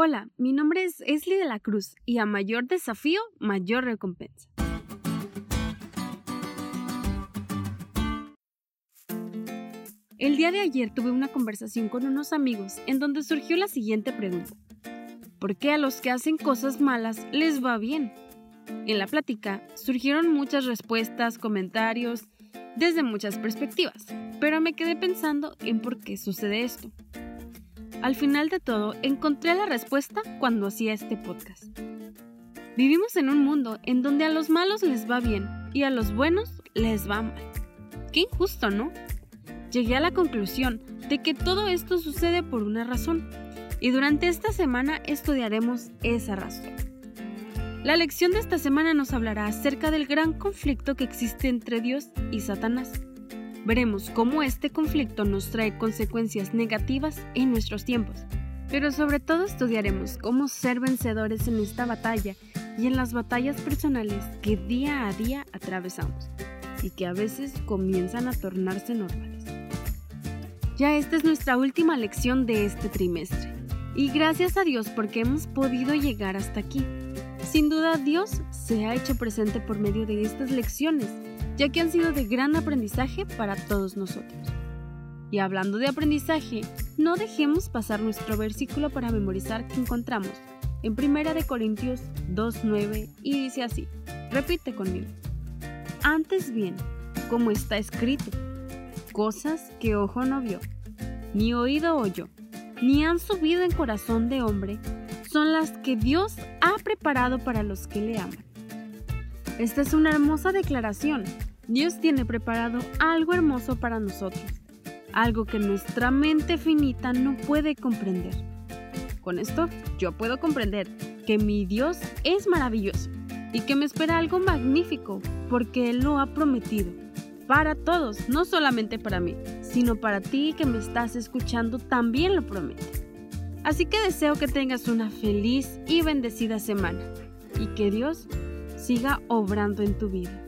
Hola, mi nombre es Esli de la Cruz y a mayor desafío, mayor recompensa. El día de ayer tuve una conversación con unos amigos en donde surgió la siguiente pregunta. ¿Por qué a los que hacen cosas malas les va bien? En la plática surgieron muchas respuestas, comentarios, desde muchas perspectivas, pero me quedé pensando en por qué sucede esto. Al final de todo, encontré la respuesta cuando hacía este podcast. Vivimos en un mundo en donde a los malos les va bien y a los buenos les va mal. Qué injusto, ¿no? Llegué a la conclusión de que todo esto sucede por una razón, y durante esta semana estudiaremos esa razón. La lección de esta semana nos hablará acerca del gran conflicto que existe entre Dios y Satanás. Veremos cómo este conflicto nos trae consecuencias negativas en nuestros tiempos, pero sobre todo estudiaremos cómo ser vencedores en esta batalla y en las batallas personales que día a día atravesamos y que a veces comienzan a tornarse normales. Ya esta es nuestra última lección de este trimestre y gracias a Dios porque hemos podido llegar hasta aquí. Sin duda Dios se ha hecho presente por medio de estas lecciones ya que han sido de gran aprendizaje para todos nosotros. Y hablando de aprendizaje, no dejemos pasar nuestro versículo para memorizar que encontramos en 1 de Corintios 2:9 y dice así: Repite conmigo. Antes bien, como está escrito, cosas que ojo no vio, ni oído oyó, ni han subido en corazón de hombre, son las que Dios ha preparado para los que le aman. Esta es una hermosa declaración Dios tiene preparado algo hermoso para nosotros, algo que nuestra mente finita no puede comprender. Con esto yo puedo comprender que mi Dios es maravilloso y que me espera algo magnífico porque Él lo ha prometido. Para todos, no solamente para mí, sino para ti que me estás escuchando también lo promete. Así que deseo que tengas una feliz y bendecida semana y que Dios siga obrando en tu vida.